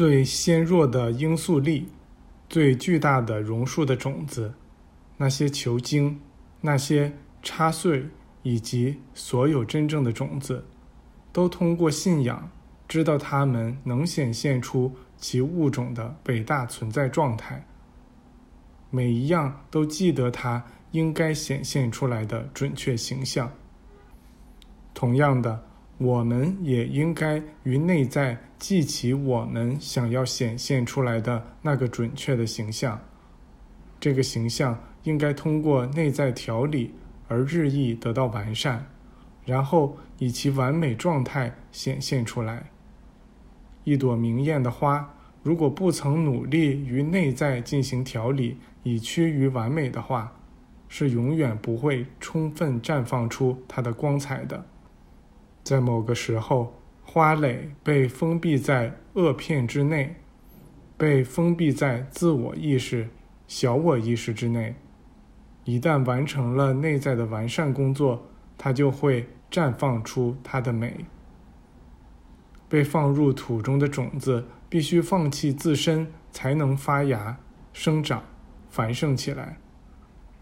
最纤弱的罂粟粒，最巨大的榕树的种子，那些球茎，那些插穗，以及所有真正的种子，都通过信仰知道它们能显现出其物种的伟大存在状态。每一样都记得它应该显现出来的准确形象。同样的。我们也应该于内在记起我们想要显现出来的那个准确的形象。这个形象应该通过内在调理而日益得到完善，然后以其完美状态显现出来。一朵明艳的花，如果不曾努力于内在进行调理以趋于完美的话，是永远不会充分绽放出它的光彩的。在某个时候，花蕾被封闭在萼片之内，被封闭在自我意识、小我意识之内。一旦完成了内在的完善工作，它就会绽放出它的美。被放入土中的种子必须放弃自身，才能发芽、生长、繁盛起来。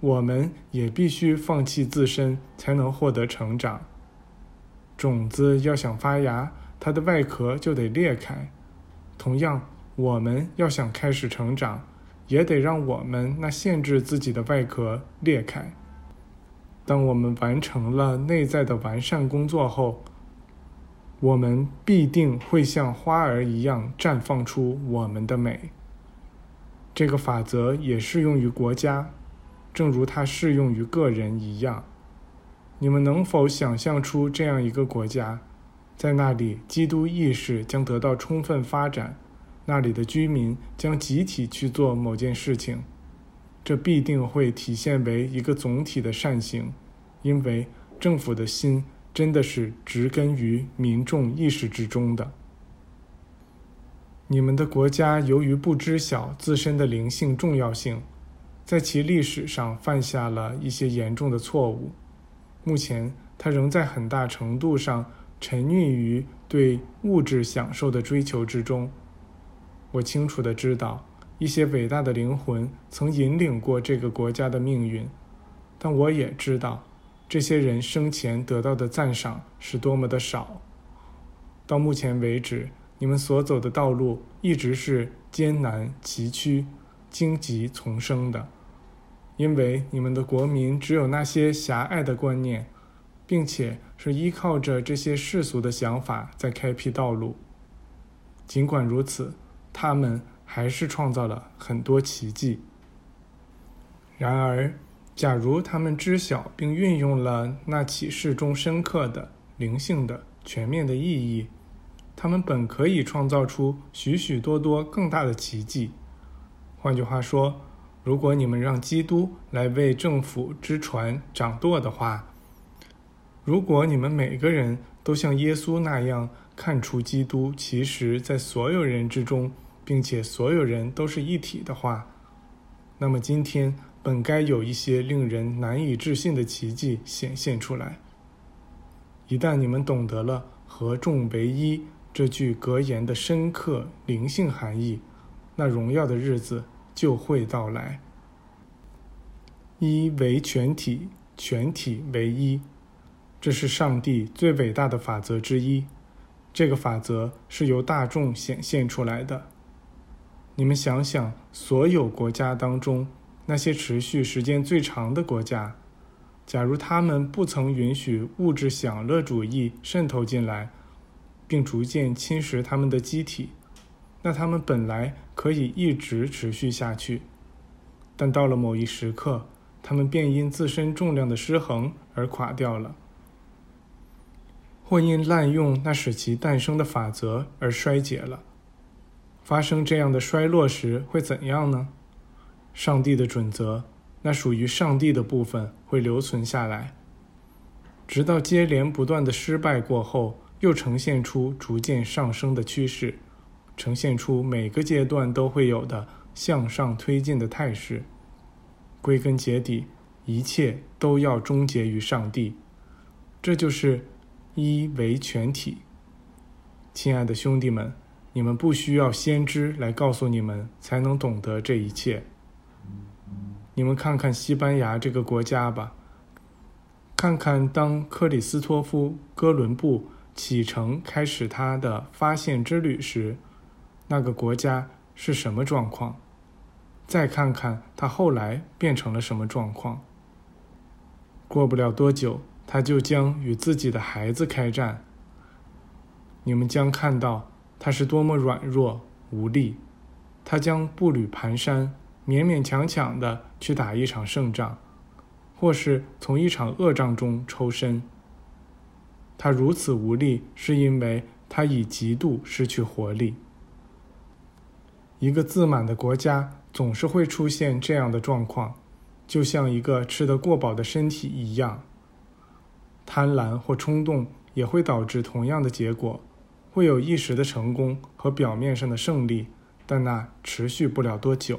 我们也必须放弃自身，才能获得成长。种子要想发芽，它的外壳就得裂开。同样，我们要想开始成长，也得让我们那限制自己的外壳裂开。当我们完成了内在的完善工作后，我们必定会像花儿一样绽放出我们的美。这个法则也适用于国家，正如它适用于个人一样。你们能否想象出这样一个国家，在那里基督意识将得到充分发展，那里的居民将集体去做某件事情？这必定会体现为一个总体的善行，因为政府的心真的是植根于民众意识之中的。你们的国家由于不知晓自身的灵性重要性，在其历史上犯下了一些严重的错误。目前，他仍在很大程度上沉溺于对物质享受的追求之中。我清楚的知道，一些伟大的灵魂曾引领过这个国家的命运，但我也知道，这些人生前得到的赞赏是多么的少。到目前为止，你们所走的道路一直是艰难崎岖、荆棘丛生的。因为你们的国民只有那些狭隘的观念，并且是依靠着这些世俗的想法在开辟道路。尽管如此，他们还是创造了很多奇迹。然而，假如他们知晓并运用了那启示中深刻的、灵性的、全面的意义，他们本可以创造出许许多多更大的奇迹。换句话说，如果你们让基督来为政府之船掌舵的话，如果你们每个人都像耶稣那样看出基督其实在所有人之中，并且所有人都是一体的话，那么今天本该有一些令人难以置信的奇迹显现出来。一旦你们懂得了“合众为一”这句格言的深刻灵性含义，那荣耀的日子。就会到来。一为全体，全体为一，这是上帝最伟大的法则之一。这个法则是由大众显现出来的。你们想想，所有国家当中，那些持续时间最长的国家，假如他们不曾允许物质享乐主义渗透进来，并逐渐侵蚀他们的机体。那他们本来可以一直持续下去，但到了某一时刻，他们便因自身重量的失衡而垮掉了，或因滥用那使其诞生的法则而衰竭了。发生这样的衰落时会怎样呢？上帝的准则，那属于上帝的部分会留存下来，直到接连不断的失败过后，又呈现出逐渐上升的趋势。呈现出每个阶段都会有的向上推进的态势。归根结底，一切都要终结于上帝。这就是一为全体。亲爱的兄弟们，你们不需要先知来告诉你们，才能懂得这一切。你们看看西班牙这个国家吧，看看当克里斯托夫·哥伦布启程开始他的发现之旅时，那个国家是什么状况？再看看他后来变成了什么状况。过不了多久，他就将与自己的孩子开战。你们将看到他是多么软弱无力，他将步履蹒跚，勉勉强强的去打一场胜仗，或是从一场恶仗中抽身。他如此无力，是因为他已极度失去活力。一个自满的国家。总是会出现这样的状况，就像一个吃得过饱的身体一样。贪婪或冲动也会导致同样的结果，会有一时的成功和表面上的胜利，但那持续不了多久。